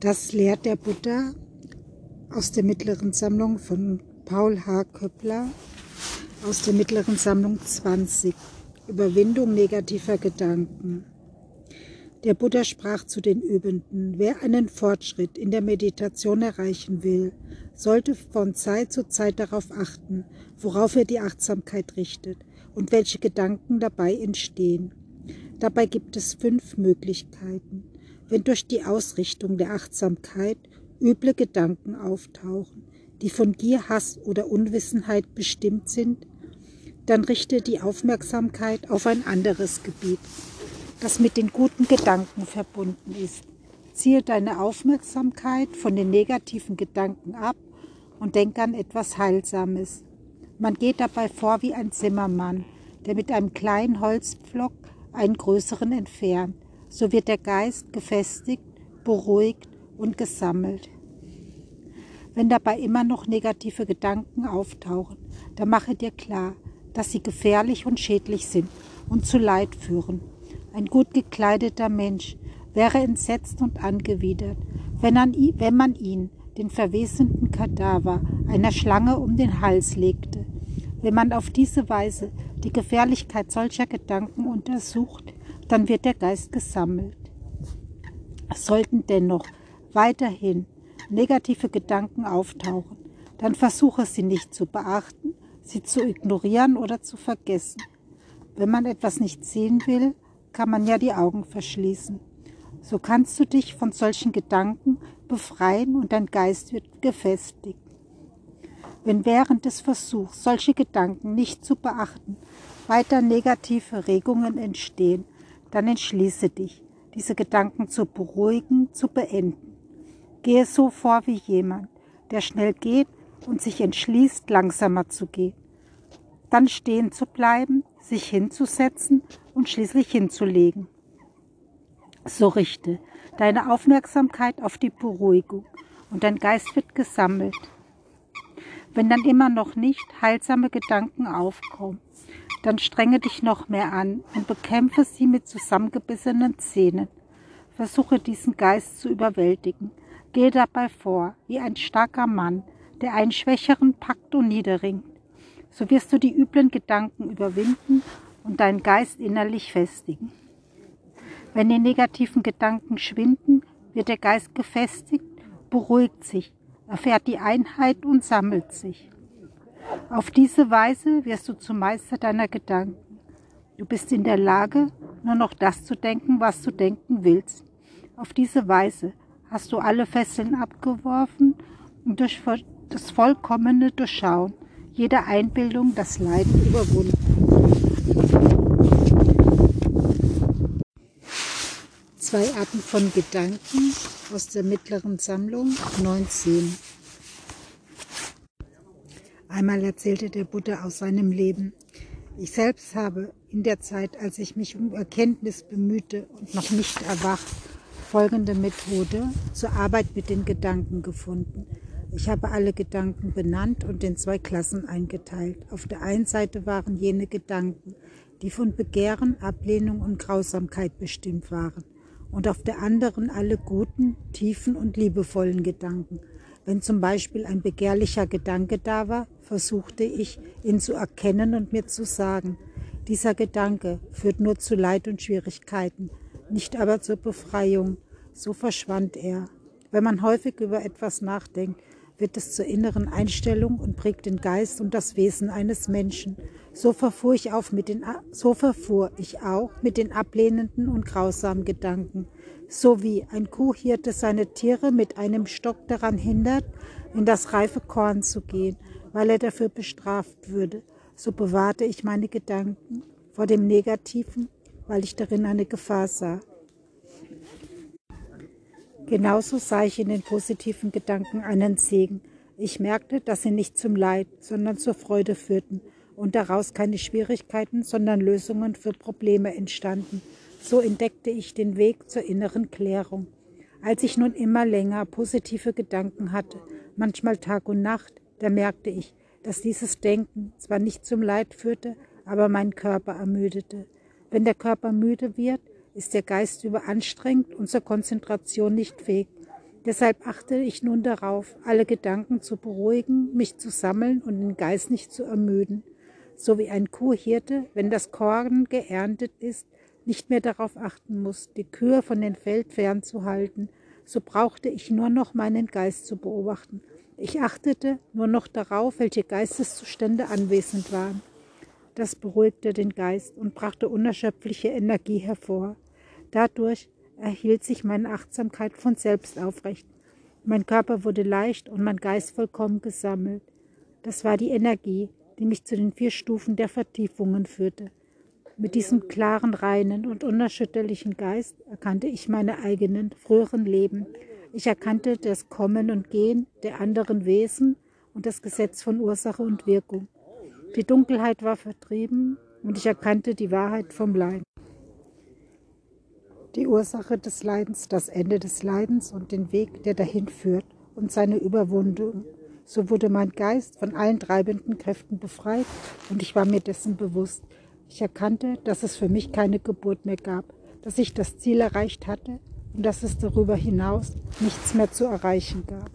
Das lehrt der Buddha aus der mittleren Sammlung von Paul H. Köppler aus der mittleren Sammlung 20. Überwindung negativer Gedanken. Der Buddha sprach zu den Übenden, wer einen Fortschritt in der Meditation erreichen will, sollte von Zeit zu Zeit darauf achten, worauf er die Achtsamkeit richtet und welche Gedanken dabei entstehen. Dabei gibt es fünf Möglichkeiten. Wenn durch die Ausrichtung der Achtsamkeit üble Gedanken auftauchen, die von Gier, Hass oder Unwissenheit bestimmt sind, dann richte die Aufmerksamkeit auf ein anderes Gebiet, das mit den guten Gedanken verbunden ist. Ziehe deine Aufmerksamkeit von den negativen Gedanken ab und denk an etwas Heilsames. Man geht dabei vor wie ein Zimmermann, der mit einem kleinen Holzpflock einen größeren entfernt. So wird der Geist gefestigt, beruhigt und gesammelt. Wenn dabei immer noch negative Gedanken auftauchen, dann mache dir klar, dass sie gefährlich und schädlich sind und zu Leid führen. Ein gut gekleideter Mensch wäre entsetzt und angewidert, wenn, wenn man ihn, den verwesenden Kadaver, einer Schlange um den Hals legte. Wenn man auf diese Weise die Gefährlichkeit solcher Gedanken untersucht, dann wird der Geist gesammelt. Es sollten dennoch weiterhin negative Gedanken auftauchen, dann versuche sie nicht zu beachten, sie zu ignorieren oder zu vergessen. Wenn man etwas nicht sehen will, kann man ja die Augen verschließen. So kannst du dich von solchen Gedanken befreien und dein Geist wird gefestigt. Wenn während des Versuchs solche Gedanken nicht zu beachten, weiter negative Regungen entstehen, dann entschließe dich, diese Gedanken zu beruhigen, zu beenden. Gehe so vor wie jemand, der schnell geht und sich entschließt, langsamer zu gehen. Dann stehen zu bleiben, sich hinzusetzen und schließlich hinzulegen. So richte deine Aufmerksamkeit auf die Beruhigung und dein Geist wird gesammelt. Wenn dann immer noch nicht heilsame Gedanken aufkommen, dann strenge dich noch mehr an und bekämpfe sie mit zusammengebissenen Zähnen. Versuche diesen Geist zu überwältigen Geh dabei vor, wie ein starker Mann, der einen Schwächeren packt und niederringt. So wirst du die üblen Gedanken überwinden und deinen Geist innerlich festigen. Wenn die negativen Gedanken schwinden, wird der Geist gefestigt, beruhigt sich, erfährt die Einheit und sammelt sich. Auf diese Weise wirst du zum Meister deiner Gedanken. Du bist in der Lage, nur noch das zu denken, was du denken willst. Auf diese Weise hast du alle Fesseln abgeworfen und durch das vollkommene Durchschauen jeder Einbildung das Leiden überwunden. Zwei Arten von Gedanken aus der mittleren Sammlung 19. Einmal erzählte der Buddha aus seinem Leben. Ich selbst habe in der Zeit, als ich mich um Erkenntnis bemühte und noch nicht erwacht, folgende Methode zur Arbeit mit den Gedanken gefunden. Ich habe alle Gedanken benannt und in zwei Klassen eingeteilt. Auf der einen Seite waren jene Gedanken, die von Begehren, Ablehnung und Grausamkeit bestimmt waren. Und auf der anderen alle guten, tiefen und liebevollen Gedanken. Wenn zum Beispiel ein begehrlicher Gedanke da war, versuchte ich, ihn zu erkennen und mir zu sagen, dieser Gedanke führt nur zu Leid und Schwierigkeiten nicht aber zur Befreiung. So verschwand er. Wenn man häufig über etwas nachdenkt, wird es zur inneren Einstellung und prägt den Geist und das Wesen eines Menschen. So verfuhr ich, auf mit den, so verfuhr ich auch mit den ablehnenden und grausamen Gedanken. So wie ein Kuhhirte seine Tiere mit einem Stock daran hindert, in das reife Korn zu gehen, weil er dafür bestraft würde, so bewahrte ich meine Gedanken vor dem Negativen weil ich darin eine Gefahr sah. Genauso sah ich in den positiven Gedanken einen Segen. Ich merkte, dass sie nicht zum Leid, sondern zur Freude führten und daraus keine Schwierigkeiten, sondern Lösungen für Probleme entstanden. So entdeckte ich den Weg zur inneren Klärung. Als ich nun immer länger positive Gedanken hatte, manchmal Tag und Nacht, da merkte ich, dass dieses Denken zwar nicht zum Leid führte, aber meinen Körper ermüdete. Wenn der Körper müde wird, ist der Geist überanstrengt und zur Konzentration nicht fähig. Deshalb achte ich nun darauf, alle Gedanken zu beruhigen, mich zu sammeln und den Geist nicht zu ermüden. So wie ein Kuhhirte, wenn das Korn geerntet ist, nicht mehr darauf achten muss, die Kühe von den Feld fernzuhalten, so brauchte ich nur noch meinen Geist zu beobachten. Ich achtete nur noch darauf, welche Geisteszustände anwesend waren. Das beruhigte den Geist und brachte unerschöpfliche Energie hervor. Dadurch erhielt sich meine Achtsamkeit von selbst aufrecht. Mein Körper wurde leicht und mein Geist vollkommen gesammelt. Das war die Energie, die mich zu den vier Stufen der Vertiefungen führte. Mit diesem klaren, reinen und unerschütterlichen Geist erkannte ich meine eigenen früheren Leben. Ich erkannte das Kommen und Gehen der anderen Wesen und das Gesetz von Ursache und Wirkung. Die Dunkelheit war vertrieben und ich erkannte die Wahrheit vom Leiden die Ursache des Leidens, das Ende des Leidens und den Weg, der dahin führt und seine Überwundung. So wurde mein Geist von allen treibenden Kräften befreit und ich war mir dessen bewusst. Ich erkannte, dass es für mich keine Geburt mehr gab, dass ich das Ziel erreicht hatte und dass es darüber hinaus nichts mehr zu erreichen gab.